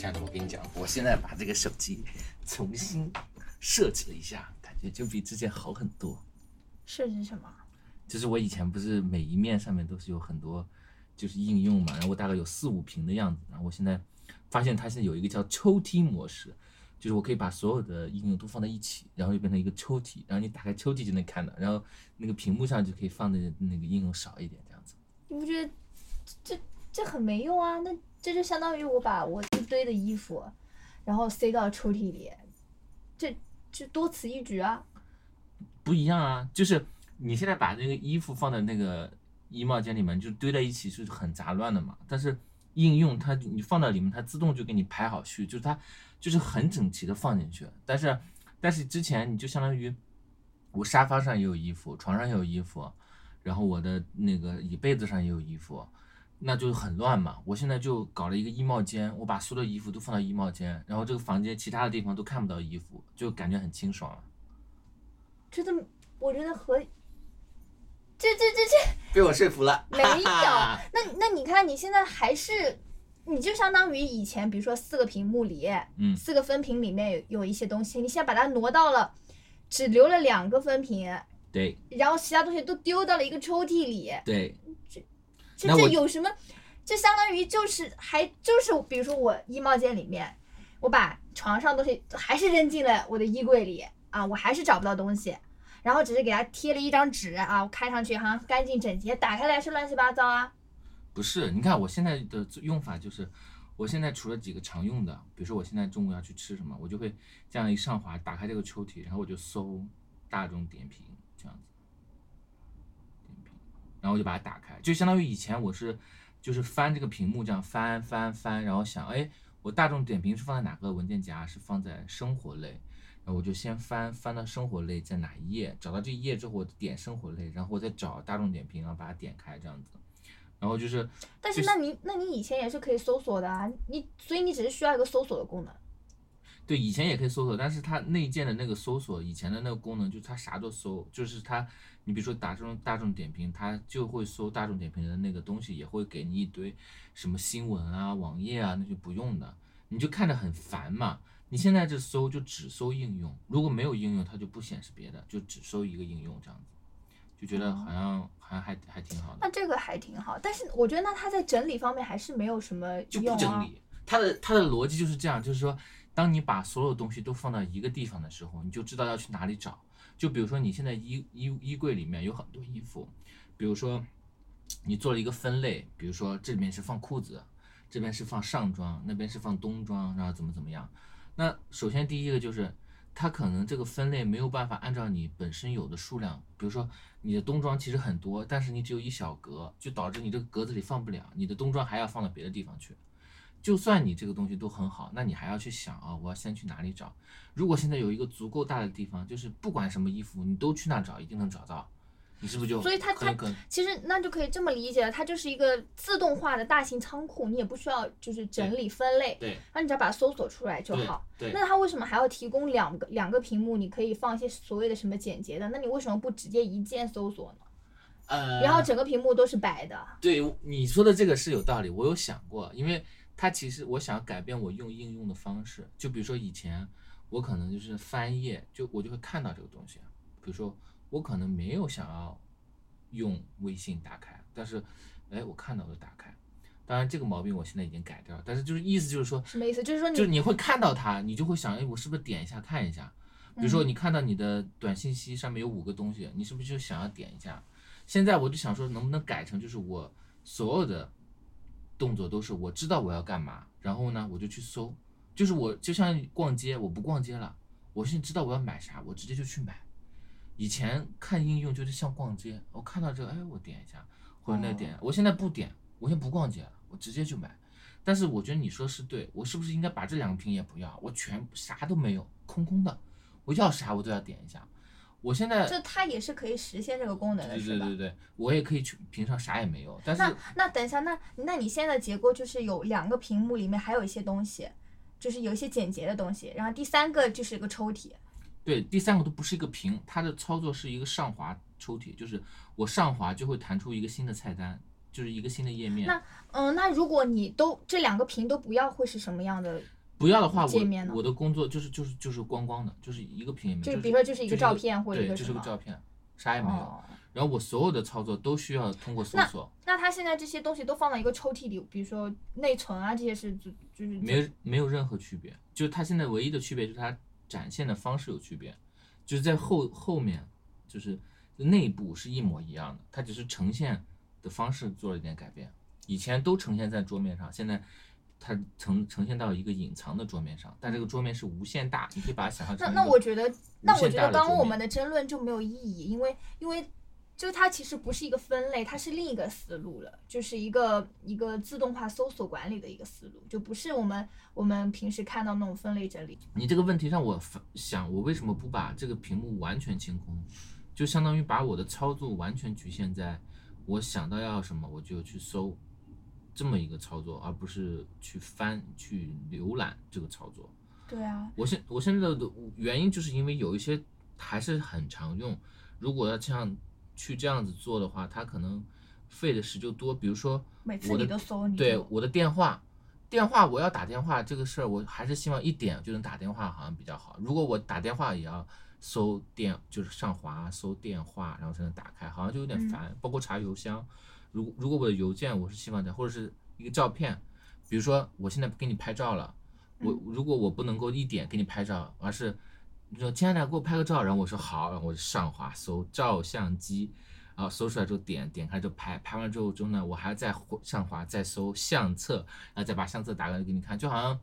亲爱的，我跟你讲，我现在把这个手机重新设置了一下，感觉就比之前好很多。设置什么？就是我以前不是每一面上面都是有很多就是应用嘛，然后我大概有四五屏的样子，然后我现在发现它现在有一个叫抽屉模式，就是我可以把所有的应用都放在一起，然后就变成一个抽屉，然后你打开抽屉就能看到，然后那个屏幕上就可以放的那个应用少一点，这样子。你不觉得这这很没用啊？那这就相当于我把我一堆的衣服，然后塞到抽屉里，这这多此一举啊！不一样啊，就是你现在把那个衣服放在那个衣帽间里面，就堆在一起是很杂乱的嘛。但是应用它你放到里面，它自动就给你排好序，就是它就是很整齐的放进去。但是但是之前你就相当于我沙发上也有衣服，床上也有衣服，然后我的那个椅背子上也有衣服，那就很乱嘛。我现在就搞了一个衣帽间，我把所有的衣服都放到衣帽间，然后这个房间其他的地方都看不到衣服，就感觉很清爽了。觉得我觉得和这这这这被我说服了，没有。那那你看你现在还是，你就相当于以前，比如说四个屏幕里，嗯四个分屏里面有有一些东西，你现在把它挪到了，只留了两个分屏，对然后其他东西都丢到了一个抽屉里，对，这那我这有什么？这相当于就是还就是，比如说我衣帽间里面，我把床上东西还是扔进了我的衣柜里啊，我还是找不到东西，然后只是给它贴了一张纸啊，我看上去好像干净整洁，打开来是乱七八糟啊。不是，你看我现在的用法就是，我现在除了几个常用的，比如说我现在中午要去吃什么，我就会这样一上滑，打开这个抽屉，然后我就搜大众点评这样子，然后我就把它打开，就相当于以前我是就是翻这个屏幕这样翻翻翻，然后想，哎，我大众点评是放在哪个文件夹？是放在生活类，然后我就先翻翻到生活类在哪一页，找到这一页之后，我点生活类，然后我再找大众点评，然后把它点开这样子。然后就是，但是就是那你那你以前也是可以搜索的啊，你所以你只是需要一个搜索的功能。对，以前也可以搜索，但是它内建的那个搜索，以前的那个功能就是它啥都搜，就是它，你比如说打这种大众点评，它就会搜大众点评的那个东西，也会给你一堆什么新闻啊、网页啊那些不用的，你就看着很烦嘛。你现在这搜就只搜应用，如果没有应用，它就不显示别的，就只搜一个应用这样子，就觉得好像好像还还挺好的。那这个还挺好，但是我觉得那它在整理方面还是没有什么就用啊。不整理。它的它的逻辑就是这样，就是说，当你把所有东西都放到一个地方的时候，你就知道要去哪里找。就比如说你现在衣衣衣柜里面有很多衣服，比如说你做了一个分类，比如说这里面是放裤子，这边是放上装，那边是放冬装，然后怎么怎么样。那首先第一个就是。它可能这个分类没有办法按照你本身有的数量，比如说你的冬装其实很多，但是你只有一小格，就导致你这个格子里放不了，你的冬装还要放到别的地方去。就算你这个东西都很好，那你还要去想啊，我要先去哪里找？如果现在有一个足够大的地方，就是不管什么衣服，你都去那找，一定能找到，你是不是就所以它很有可能？其实那就可以这么理解了，它就是一个自动化的大型仓库，你也不需要就是整理分类，对那你只要把它搜索出来就对好。对那它为什么还要提供两个两个屏幕？你可以放一些所谓的什么简洁的？那你为什么不直接一键搜索呢？呃，然后整个屏幕都是白的。对你说的这个是有道理，我有想过，因为它其实我想改变我用应用的方式，就比如说以前我可能就是翻页，就我就会看到这个东西，比如说我可能没有想要用微信打开，但是哎我看到就打开，当然这个毛病我现在已经改掉了，但是就是意思就是说，什么意思？就是说你就是你会看到它，你就会想，哎我是不是点一下看一下？比如说你看到你的短信息上面有五个东西，你是不是就想要点一下？现在我就想说，能不能改成就是我所有的动作都是我知道我要干嘛，然后呢我就去搜，就是我就像逛街，我不逛街了，我现在知道我要买啥，我直接就去买。以前看应用就是像逛街，我看到这个，哎，我点一下，或者那点，我现在不点，我现在不逛街了，我直接就买。但是我觉得你说是对，我是不是应该把这两个屏也不要，我全啥都没有，空空的，我要啥我都要点一下。我现在就它也是可以实现这个功能的，对是吧？对对对，我也可以去平常啥也没有，但是那那等一下，那那你现在的结构就是有两个屏幕，里面还有一些东西，就是有一些简洁的东西，然后第三个就是一个抽屉。对第三个都不是一个屏，它的操作是一个上滑抽屉，就是我上滑就会弹出一个新的菜单，就是一个新的页面。那嗯，那如果你都这两个屏都不要，会是什么样的？不要的话，我我的工作就是就是就是光光的，就是一个屏也没有，就比如说就是一个照片或者一对，就是个照片，啥也没有。哦，然后我所有的操作都需要通过搜索，那它现在这些东西都放到一个抽屉里，比如说内存啊这些是就就是没有没有任何区别。就是它现在唯一的区别就是它展现的方式有区别，就是在后后面就是内部是一模一样的，它只是呈现的方式做了一点改变。以前都呈现在桌面上，现在它呈呈现到一个隐藏的桌面上，但这个桌面是无限大，你可以把它想象成那那我觉得，那我觉得刚刚我们的争论就没有意义，因为因为就它其实不是一个分类，它是另一个思路了，就是一个一个自动化搜索管理的一个思路，就不是我们我们平时看到那种分类整理。你这个问题让我想，我为什么不把这个屏幕完全清空？就相当于把我的操作完全局限在我想到要什么我就去搜这么一个操作，而不是去翻去浏览这个操作。对啊，我现我现在的原因就是因为有一些还是很常用，如果要这样去这样子做的话，它可能费的时就多。比如说每次我的你都搜，你对我的电话，电话我要打电话这个事儿，我还是希望一点就能打电话，好像比较好。如果我打电话也要搜电，就是上滑搜电话，然后才能打开，好像就有点嗯烦。包括查邮箱，如果如果我的邮件我是希望在，或者是一个照片，比如说我现在给你拍照了，我嗯如果我不能够一点给你拍照，而是你说亲爱的给我拍个照，然后我说好，然后我就上滑搜照相机。然后搜出来之后点点开就拍，拍完之后之后呢，我还要再上滑再搜相册，然后再把相册打开给你看，就好像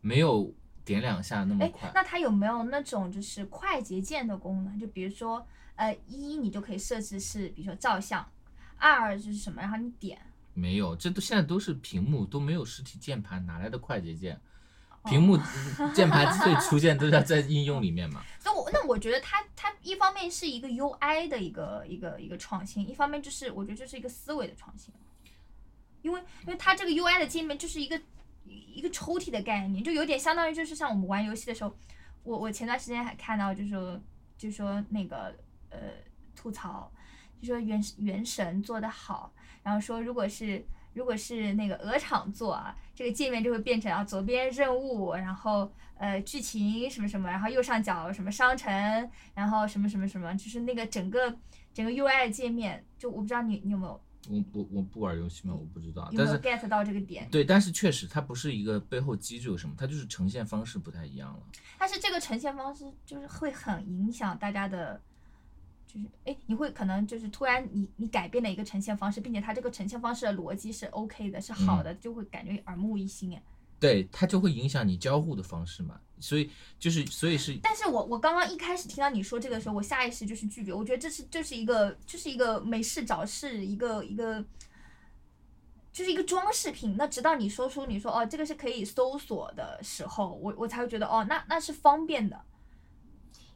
没有点两下那么哎快，。那它有没有那种就是快捷键的功能？就比如说，呃，一你就可以设置是，比如说照相，二是什么，然后你点，没有，这都现在都是屏幕，都没有实体键盘，哪来的快捷键？哦屏幕键盘之所以出现，都是在应用里面嘛。那我那我觉得它它一方面是一个 UI 的一个一个一个创新，一方面就是我觉得这是一个思维的创新，因为因为它这个 UI 的界面就是一个一个抽屉的概念，就有点相当于就是像我们玩游戏的时候，我我前段时间还看到就是说就说那个呃吐槽，就说原原神做得好，然后说如果是如果是那个鹅厂做啊，这个界面就会变成啊左边任务，然后呃剧情什么什么，然后右上角什么商城，然后什么什么什么，就是那个整个整个 UI 界面，就我不知道你你有没有我我我不玩游戏嘛，我不知道，有没有但是 get 到这个点？对，但是确实它不是一个背后机制有什么，它就是呈现方式不太一样了。但是这个呈现方式就是会很影响大家的，就是哎，你会可能就是突然你你改变了一个呈现方式，并且它这个呈现方式的逻辑是 OK 的，是好的，就会感觉耳目一新哎。对，它就会影响你交互的方式嘛，所以就是所以是但是我我刚刚一开始听到你说这个的时候，我下意识就是拒绝，我觉得这是就是一个就是一个没事找事，一个一个就是一个装饰品。那直到你说出你说哦这个是可以搜索的时候，我我才会觉得哦那那是方便的。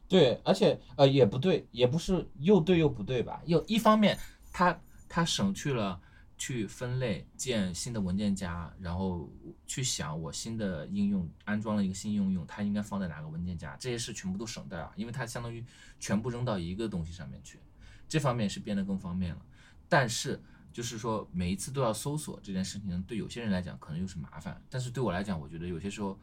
对，而且呃也不对，也不是又对又不对吧？又一方面它它省去了去分类建新的文件夹，然后去想我新的应用安装了一个新应用，它应该放在哪个文件夹，这些事全部都省掉了，因为它相当于全部扔到一个东西上面去，这方面是变得更方便了。但是就是说每一次都要搜索这件事情，对有些人来讲可能又是麻烦，但是对我来讲，我觉得有些时候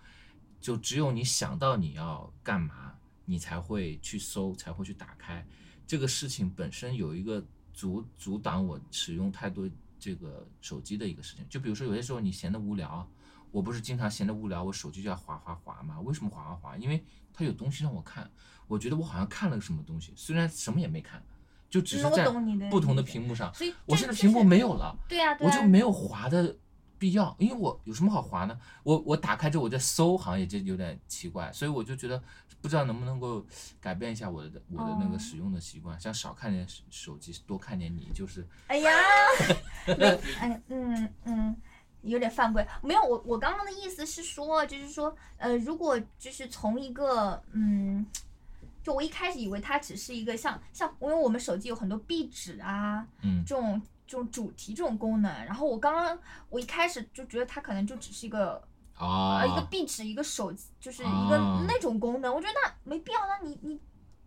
就只有你想到你要干嘛，你才会去搜，才会去打开。这个事情本身有一个阻阻挡我使用太多这个手机的一个事情。就比如说有些时候你闲得无聊，我不是经常闲得无聊，我手机就要滑滑滑嘛。为什么滑滑滑？因为它有东西让我看，我觉得我好像看了个什么东西，虽然什么也没看，就只是在不同的屏幕上。所以我现在屏幕没有了。我就没有滑的必要，因为我有什么好划呢？我我打开之后我在搜，好像也就有点奇怪，所以我就觉得不知道能不能够改变一下我的我的那哦个使用的习惯，想少看点手手机，多看点你，就是哎呀，没，哎，嗯嗯，有点犯规。没有，我我刚刚的意思是说，就是说，呃，如果就是从一个，嗯，就我一开始以为它只是一个像像，因为我们手机有很多壁纸啊，嗯这种这种主题这种功能，然后我刚刚我一开始就觉得它可能就只是一个。啊呃，一个壁纸，一个手机，就是一个啊那种功能，我觉得那没必要。那你你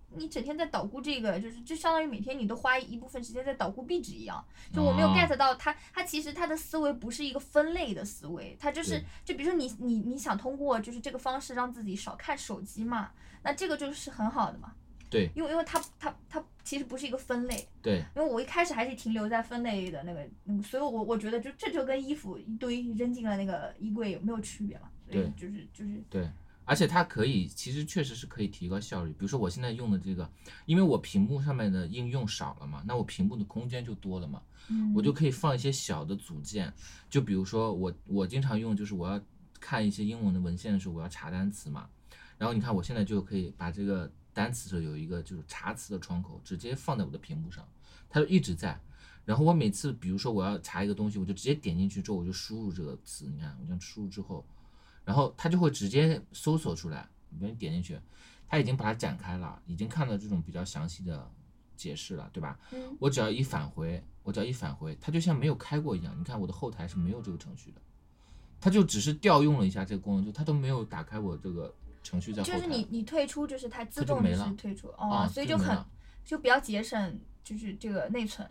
你整天在捣鼓这个，就是就相当于每天你都花一部分时间在捣鼓壁纸一样。就我没有哦 get 到它，它其实它的思维不是一个分类的思维，它就是就比如说你你你想通过就是这个方式让自己少看手机嘛，那这个就是很好的嘛。对因为因为它它它其实不是一个分类，对因为我一开始还是停留在分类的那个，嗯，所以我我觉得就这就跟衣服一堆扔进了那个衣柜有没有区别嘛？所以对就是就是对，而且它可以，其实确实是可以提高效率。比如说我现在用的这个，因为我屏幕上面的应用少了嘛，那我屏幕的空间就多了嘛，嗯，我就可以放一些小的组件。就比如说我我经常用，就是我要看一些英文的文献的时候，我要查单词嘛。然后你看我现在就可以把这个单词的有一个就是查词的窗口，直接放在我的屏幕上，它就一直在。然后我每次比如说我要查一个东西，我就直接点进去之后，我就输入这个词，你看我这样输入之后，然后它就会直接搜索出来。你点进去，它已经把它展开了，已经看到这种比较详细的解释了，对吧？嗯我只要一返回，我只要一返回，它就像没有开过一样。你看我的后台是没有这个程序的，它就只是调用了一下这个功能，就它都没有打开我这个程序在后台。就是你你退出就是它自动就是退出哦，啊所以就很就就比较节省就是这个内存。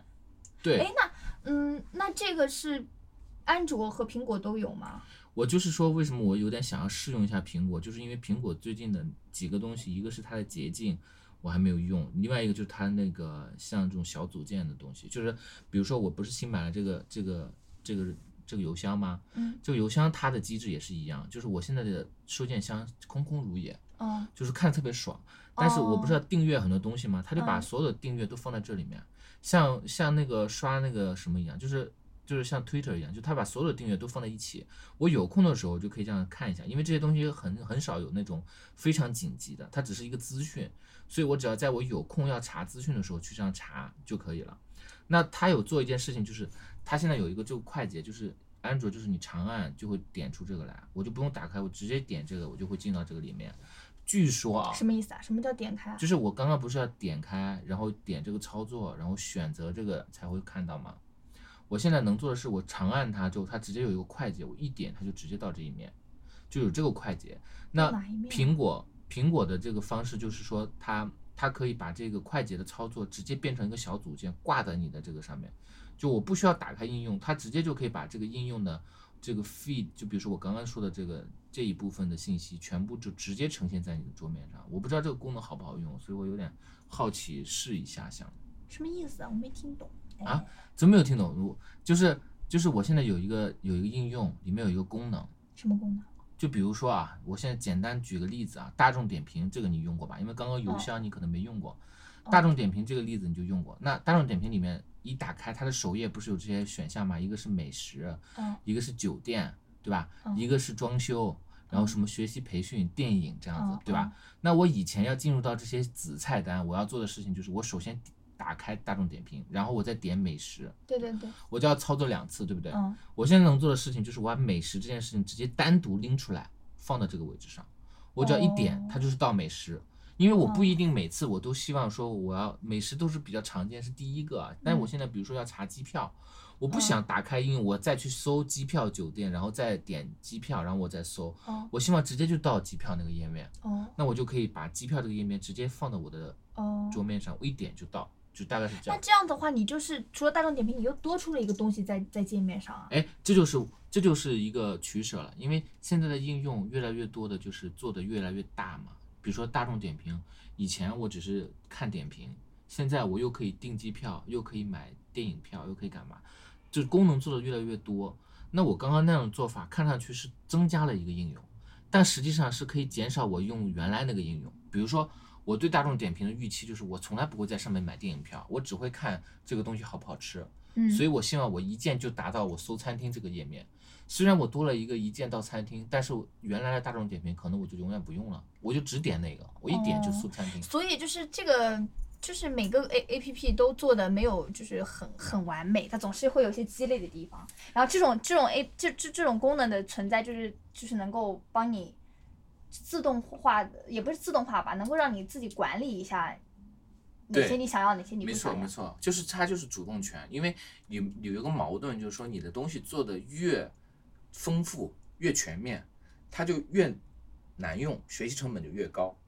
对哎，那嗯，那这个是安卓和苹果都有吗？我就是说，为什么我有点想要试用一下苹果，就是因为苹果最近的几个东西，一个是它的捷径，我还没有用；另外一个就是它那个像这种小组件的东西，就是比如说我不是新买了这个这个这个这个邮箱吗？嗯，这个邮箱它的机制也是一样，就是我现在的收件箱空空如也，哦，就是看特别爽。但是我不是要订阅很多东西吗？他就把嗯所有的订阅都放在这里面，像像那个刷那个什么一样，就是就是像 Twitter 一样，就他把所有的订阅都放在一起。我有空的时候就可以这样看一下，因为这些东西很很少有那种非常紧急的，它只是一个资讯，所以我只要在我有空要查资讯的时候去这样查就可以了。那他有做一件事情，就是他现在有一个这个快捷，就是安卓，就是你长按就会点出这个来，我就不用打开，我直接点这个，我就会进到这个里面。据说啊，什么意思啊？什么叫点开啊？就是我刚刚不是要点开，然后点这个操作，然后选择这个才会看到吗？我现在能做的是，我长按它之后，它直接有一个快捷，我一点它就直接到这一面，就有这个快捷。那苹果苹果的这个方式就是说它，它可以把这个快捷的操作直接变成一个小组件，挂在你的这个上面，就我不需要打开应用，它直接就可以把这个应用的这个 feed，就比如说我刚刚说的这个这一部分的信息，全部就直接呈现在你的桌面上。我不知道这个功能好不好用，所以我有点好奇试一下想。什么意思啊？我没听懂。哎啊，怎么没有听懂？我就是就是我现在有一个有一个应用，里面有一个功能，什么功能？就比如说啊，我现在简单举个例子啊，大众点评这个你用过吧？因为刚刚邮箱你可能没用过，哦大众点评这个例子你就用过。那大众点评里面一打开它的首页不是有这些选项吗？一个是美食，嗯一个是酒店，对吧？嗯一个是装修，然后什么学习培训、电影这样子嗯，对吧？那我以前要进入到这些子菜单，我要做的事情就是我首先打开大众点评，然后我再点美食，对对对，我就要操作两次，对不对？嗯，我现在能做的事情就是我把美食这件事情直接单独拎出来放到这个位置上，我只要一点，哦它就是到美食。因为我不一定每次我都希望说我要美食都是比较常见是第一个啊，但是我现在比如说要查机票，我不想打开应用我再去搜机票酒店，然后再点机票，然后我再搜，哦我希望直接就到机票那个页面，哦那我就可以把机票这个页面直接放到我的哦。桌面上，我一点就到，就大概是这样那。这样的话，你就是除了大众点评，你又多出了一个东西在在界面上啊。哎，这就是这就是一个取舍了，因为现在的应用越来越多的就是做的越来越大嘛。比如说大众点评，以前我只是看点评，现在我又可以订机票，又可以买电影票，又可以干嘛，就是功能做的越来越多。那我刚刚那种做法，看上去是增加了一个应用，但实际上是可以减少我用原来那个应用。比如说，我对大众点评的预期就是，我从来不会在上面买电影票，我只会看这个东西好不好吃。嗯，所以我希望我一键就达到我搜餐厅这个页面。虽然我多了一个一键到餐厅，但是我原来的大众点评可能我就永远不用了，我就只点那个，我一点就搜餐厅。所以就是这个，就是每个 A A P P 都做的没有就是很很完美，它总是会有一些鸡肋的地方。然后这种这种 A 这这这种功能的存在，就是就是能够帮你自动化的，也不是自动化吧，能够让你自己管理一下哪些你想要，哪些你不没错。没错，就是它就是主动权，因为有有一个矛盾，就是说你的东西做的越丰富越全面，它就越难用，学习成本就越高。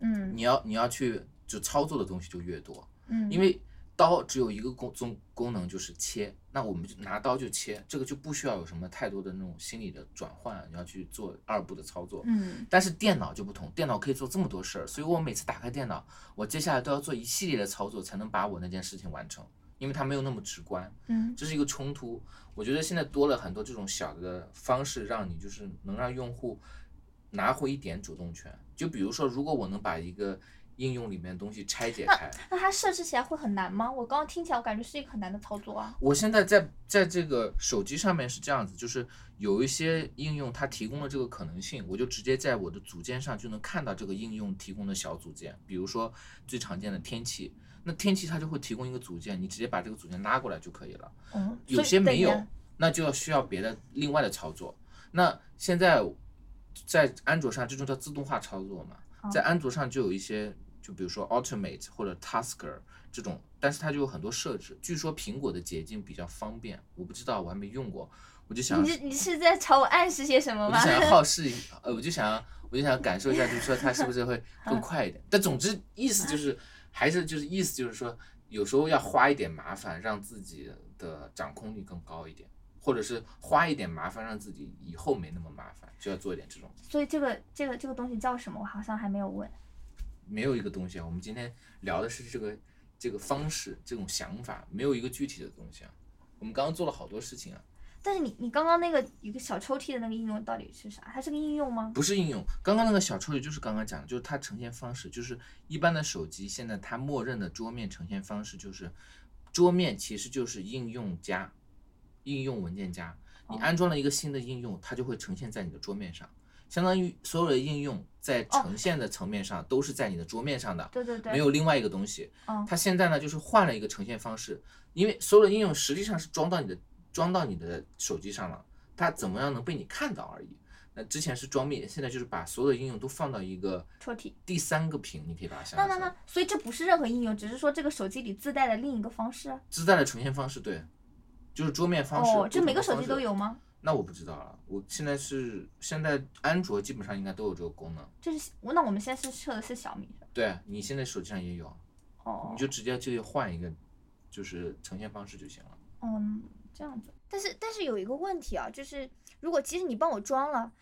嗯你要你要去就操作的东西就越多，嗯，因为刀只有一个功功功能就是切，那我们就拿刀就切，这个就不需要有什么太多的那种心理的转换，你要去做二步的操作。嗯但是电脑就不同，电脑可以做这么多事儿，所以我每次打开电脑，我接下来都要做一系列的操作才能把我那件事情完成，因为它没有那么直观，嗯这是一个冲突。我觉得现在多了很多这种小的方式，让你就是能让用户拿回一点主动权。就比如说，如果我能把一个应用里面的东西拆解开，那它设置起来会很难吗？我刚刚听起来我感觉是一个很难的操作啊。我现在在在这个手机上面是这样子，就是有一些应用它提供了这个可能性，我就直接在我的组件上就能看到这个应用提供的小组件，比如说最常见的天气，那天气它就会提供一个组件，你直接把这个组件拉过来就可以了。嗯，有些没有那就要需要别的另外的操作。那现在在安卓上这种叫自动化操作嘛，哦在安卓上就有一些，就比如说 Automate 或者 Tasker 这种，但是它就有很多设置。据说苹果的捷径比较方便，我不知道，我还没用过，我就想你是你是在朝我暗示些什么吗？我就想要 好试一，呃，我就想要，我就想要感受一下，就是说它是不是会嗯更快一点。但总之意思就是，还是就是意思就是说，有时候要花一点麻烦，让自己的掌控力更高一点，或者是花一点麻烦，让自己以后没那么麻烦，就要做一点这种。所以这个这个这个东西叫什么？我好像还没有问。没有一个东西啊，我们今天聊的是这个这个方式，这种想法，没有一个具体的东西啊。我们刚刚做了好多事情啊，但是你你刚刚那个一个小抽屉的那个应用到底是啥？它是个应用吗？不是应用，刚刚那个小抽屉就是刚刚讲的，就是它呈现方式，就是一般的手机现在它默认的桌面呈现方式就是，桌面其实就是应用夹，应用文件夹，你哦安装了一个新的应用，它就会呈现在你的桌面上，相当于所有的应用在哦呈现的层面上都是在你的桌面上的，对对对，没有另外一个东西。嗯它现在呢就是换了一个呈现方式，因为所有的应用实际上是装到你的装到你的手机上了，它怎么样能被你看到而已。那之前是装面，现在就是把所有的应用都放到一个抽屉。第三个屏，你可以把它下那那那，所以这不是任何应用，只是说这个手机里自带的另一个方式。自带的呈现方式，对，就是桌面方式。哦，这每个手机都有吗？那我不知道了，我现在是现在安卓基本上应该都有这个功能。这是那我们现在是测的是小米是吧？对你现在手机上也有，哦你，就直接就换一个，就是呈现方式就行了。嗯，这样子。但是但是有一个问题啊，就是如果即使你帮我装了，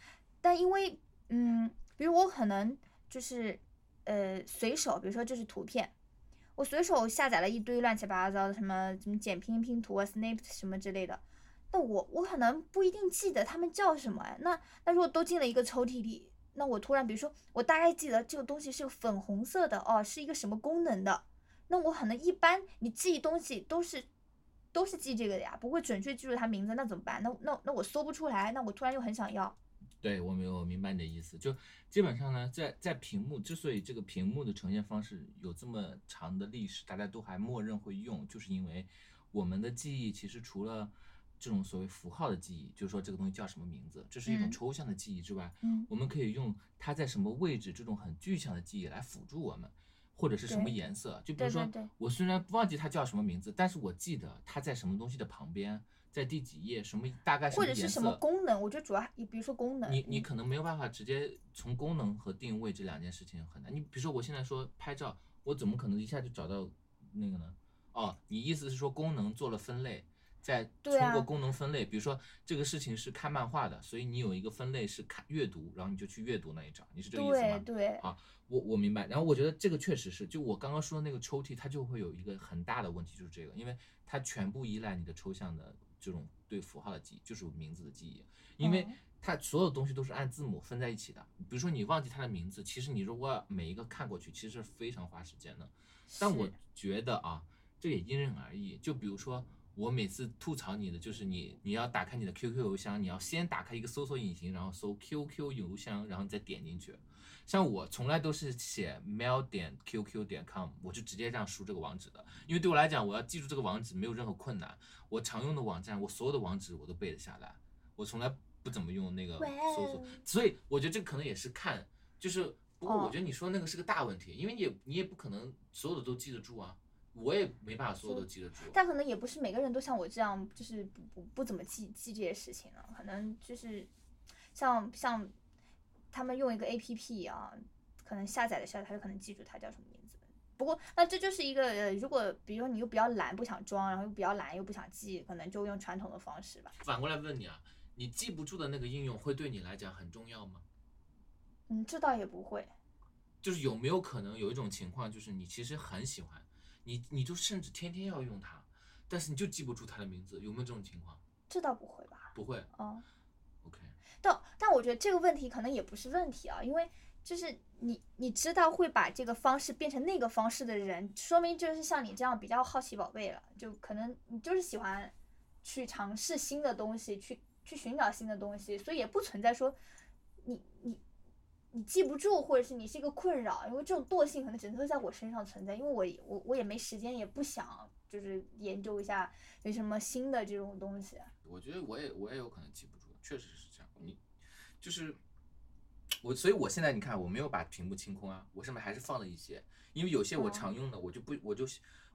但因为嗯，比如我可能就是呃随手，比如说这是图片，我随手下载了一堆乱七八糟的什么什么剪拼拼图啊、Snap 什么之类的，那我我可能不一定记得他们叫什么哎。那那如果都进了一个抽屉里，那我突然比如说我大概记得这个东西是粉红色的哦，是一个什么功能的，那我可能一般你记忆东西都是都是记这个的呀，不会准确记住它名字，那怎么办？那那那我搜不出来，那我突然又很想要。对我没有明白你的意思，就基本上呢，在在屏幕之所以这个屏幕的呈现方式有这么长的历史，大家都还默认会用，就是因为我们的记忆其实除了这种所谓符号的记忆，就是说这个东西叫什么名字，这是一种嗯抽象的记忆之外，嗯我们可以用它在什么位置这种很具象的记忆来辅助我们，或者是什么颜色，就比如说我虽然忘记它叫什么名字，但是我记得它在什么东西的旁边，在第几页，什么大概什么颜或者是什么色。功能？我觉得主要还比如说功能，你你嗯可能没有办法直接从功能和定位这两件事情很难。你比如说我现在说拍照，我怎么可能一下就找到那个呢？哦，你意思是说功能做了分类，再对啊通过功能分类，比如说这个事情是看漫画的，所以你有一个分类是看阅读，然后你就去阅读那一章，你是这个意思吗？对对，啊我我明白，然后我觉得这个确实是，就我刚刚说的那个抽屉，它就会有一个很大的问题，就是这个，因为它全部依赖你的抽象的这种对符号的记忆，就是名字的记忆，因为嗯它所有东西都是按字母分在一起的。比如说你忘记它的名字，其实你如果每一个看过去，其实是非常花时间的。但我觉得啊，这也因人而异。就比如说，我每次吐槽你的就是你，你要打开你的 QQ 邮箱，你要先打开一个搜索引擎，然后搜 QQ 邮箱，然后你再点进去。像我从来都是写 mail 点 qq 点 com，我就直接这样输这个网址的，因为对我来讲，我要记住这个网址没有任何困难。我常用的网站，我所有的网址我都背得下来，我从来不怎么用那个搜索哦，所以我觉得这可能也是看，就是不过我哦觉得你说那个是个大问题，因为你也你也不可能所有的都记得住啊，我也没办法所有都记得住。但可能也不是每个人都像我这样，就是不不不怎么记记这些事情了。可能就是像像他们用一个 A P P 啊，可能下载的时候他就可能记住它叫什么名字。不过那这就是一个，呃如果比如说你又比较懒不想装，然后又比较懒又不想记，可能就用传统的方式吧。反过来问你啊，你记不住的那个应用会对你来讲很重要吗？嗯，这倒也不会。就是有没有可能有一种情况，就是你其实很喜欢，你你就甚至天天要用它，但是你就记不住它的名字，有没有这种情况？这倒不会吧？不会嗯，，OK，但但我觉得这个问题可能也不是问题啊，因为就是你你知道会把这个方式变成那个方式的人，说明就是像你这样比较好奇宝贝了，就可能你就是喜欢去尝试新的东西，去去寻找新的东西，所以也不存在说你你你记不住，或者是你是一个困扰，因为这种惰性可能只能会在我身上存在，因为我我我也没时间，也不想就是研究一下有什么新的这种东西。我觉得我也我也有可能记不住，确实是这样。你就是我，所以我现在你看，我没有把屏幕清空啊，我上面还是放了一些，因为有些我哦常用的，我就不我就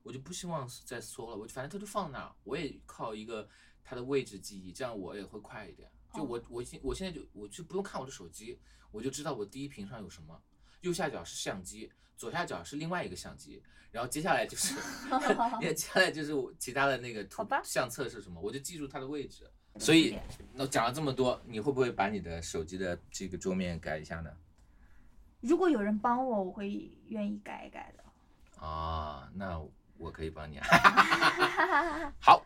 我就不希望再缩了，我反正它就放那儿，我也靠一个它的位置记忆，这样我也会快一点。就我我现我现在就我就不用看我的手机，我就知道我第一屏上有什么，右下角是相机，左下角是另外一个相机，然后接下来就是 接下来就是我其他的那个图吧相册是什么，我就记住它的位置。所以，那讲了这么多，你会不会把你的手机的这个桌面改一下呢？如果有人帮我，我会愿意改一改的。啊，那我可以帮你。好，